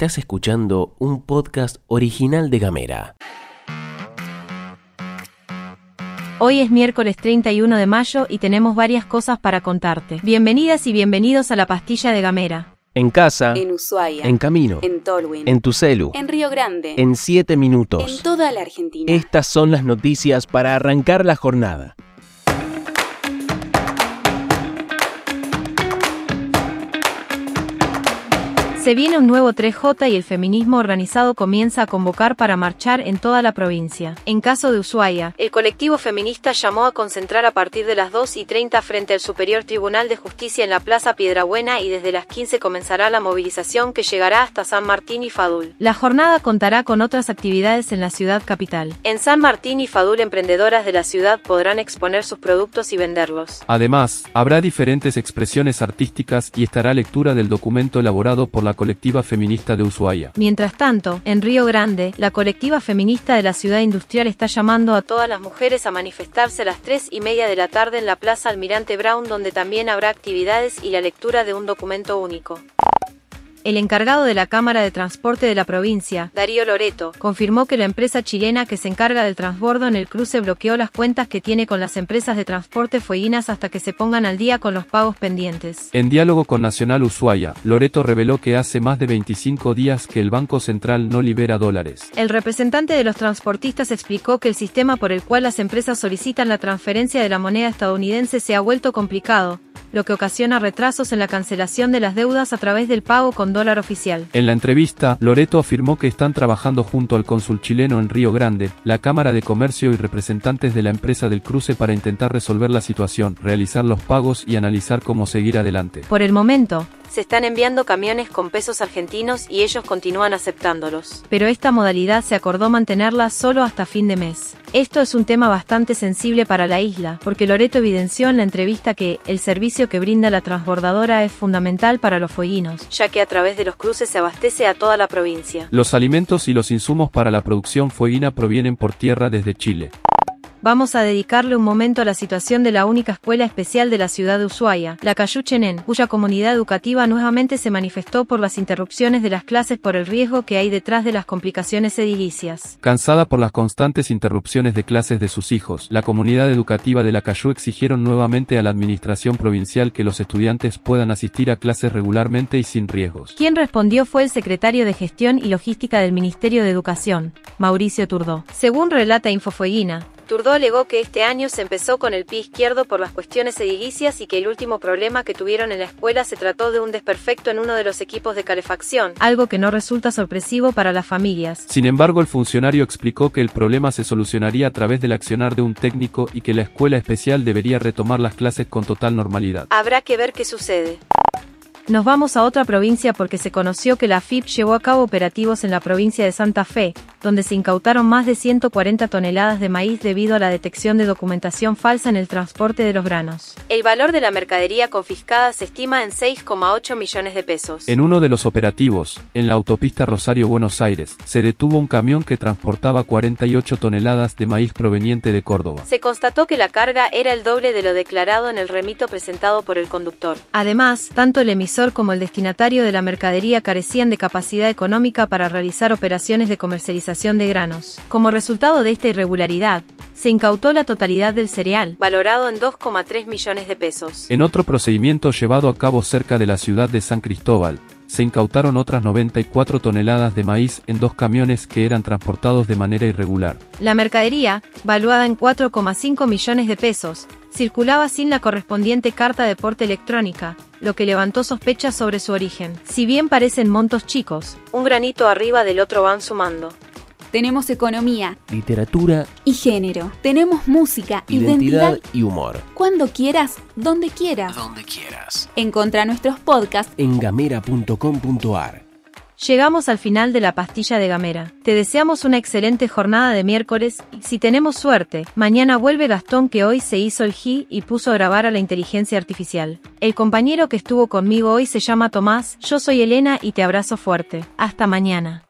Estás escuchando un podcast original de Gamera. Hoy es miércoles 31 de mayo y tenemos varias cosas para contarte. Bienvenidas y bienvenidos a la pastilla de Gamera. En casa, En Ushuaia. en camino, En Tolwyn. en tu celu, En Río Grande. en 7 En minutos. toda la Argentina. Estas son las noticias para arrancar la jornada. Se viene un nuevo 3J y el feminismo organizado comienza a convocar para marchar en toda la provincia. En caso de Ushuaia, el colectivo feminista llamó a concentrar a partir de las 2 y 30 frente al Superior Tribunal de Justicia en la Plaza Piedrabuena y desde las 15 comenzará la movilización que llegará hasta San Martín y Fadul. La jornada contará con otras actividades en la ciudad capital. En San Martín y Fadul, emprendedoras de la ciudad podrán exponer sus productos y venderlos. Además, habrá diferentes expresiones artísticas y estará lectura del documento elaborado por la colectiva feminista de Ushuaia. Mientras tanto, en Río Grande, la colectiva feminista de la ciudad industrial está llamando a todas las mujeres a manifestarse a las 3 y media de la tarde en la Plaza Almirante Brown donde también habrá actividades y la lectura de un documento único. El encargado de la Cámara de Transporte de la provincia, Darío Loreto, confirmó que la empresa chilena que se encarga del transbordo en el cruce bloqueó las cuentas que tiene con las empresas de transporte fueguinas hasta que se pongan al día con los pagos pendientes. En diálogo con Nacional Ushuaia, Loreto reveló que hace más de 25 días que el Banco Central no libera dólares. El representante de los transportistas explicó que el sistema por el cual las empresas solicitan la transferencia de la moneda estadounidense se ha vuelto complicado, lo que ocasiona retrasos en la cancelación de las deudas a través del pago con dólar oficial. En la entrevista, Loreto afirmó que están trabajando junto al cónsul chileno en Río Grande, la Cámara de Comercio y representantes de la empresa del cruce para intentar resolver la situación, realizar los pagos y analizar cómo seguir adelante. Por el momento, se están enviando camiones con pesos argentinos y ellos continúan aceptándolos. Pero esta modalidad se acordó mantenerla solo hasta fin de mes. Esto es un tema bastante sensible para la isla, porque Loreto evidenció en la entrevista que el servicio que brinda la transbordadora es fundamental para los fueguinos, ya que a través de los cruces se abastece a toda la provincia. Los alimentos y los insumos para la producción fueguina provienen por tierra desde Chile. Vamos a dedicarle un momento a la situación de la única escuela especial de la ciudad de Ushuaia, la Cayuchenen, cuya comunidad educativa nuevamente se manifestó por las interrupciones de las clases por el riesgo que hay detrás de las complicaciones edilicias. Cansada por las constantes interrupciones de clases de sus hijos, la comunidad educativa de la Cayú exigieron nuevamente a la administración provincial que los estudiantes puedan asistir a clases regularmente y sin riesgos. Quien respondió fue el secretario de Gestión y Logística del Ministerio de Educación, Mauricio Turdó. Según relata Infofueguina, Turdó alegó que este año se empezó con el pie izquierdo por las cuestiones edilicias y que el último problema que tuvieron en la escuela se trató de un desperfecto en uno de los equipos de calefacción, algo que no resulta sorpresivo para las familias. Sin embargo, el funcionario explicó que el problema se solucionaría a través del accionar de un técnico y que la escuela especial debería retomar las clases con total normalidad. Habrá que ver qué sucede. Nos vamos a otra provincia porque se conoció que la FIP llevó a cabo operativos en la provincia de Santa Fe, donde se incautaron más de 140 toneladas de maíz debido a la detección de documentación falsa en el transporte de los granos. El valor de la mercadería confiscada se estima en 6,8 millones de pesos. En uno de los operativos, en la autopista Rosario-Buenos Aires, se detuvo un camión que transportaba 48 toneladas de maíz proveniente de Córdoba. Se constató que la carga era el doble de lo declarado en el remito presentado por el conductor. Además, tanto el emisor como el destinatario de la mercadería carecían de capacidad económica para realizar operaciones de comercialización de granos. Como resultado de esta irregularidad, se incautó la totalidad del cereal, valorado en 2,3 millones de pesos. En otro procedimiento llevado a cabo cerca de la ciudad de San Cristóbal, se incautaron otras 94 toneladas de maíz en dos camiones que eran transportados de manera irregular. La mercadería, valuada en 4,5 millones de pesos, circulaba sin la correspondiente carta de porte electrónica, lo que levantó sospechas sobre su origen. Si bien parecen montos chicos, un granito arriba del otro van sumando. Tenemos economía Literatura, y género. Tenemos música, identidad identidad. y humor. Cuando quieras, donde quieras. Donde quieras. Encontra nuestros podcasts En gamera.com.ar. Llegamos al final de la pastilla de Gamera. Te deseamos una excelente jornada de miércoles y si tenemos suerte, mañana vuelve Gastón que hoy se hizo el G y puso a grabar a la inteligencia artificial. El compañero que estuvo conmigo hoy se llama Tomás, yo soy Elena y te abrazo fuerte. Hasta mañana.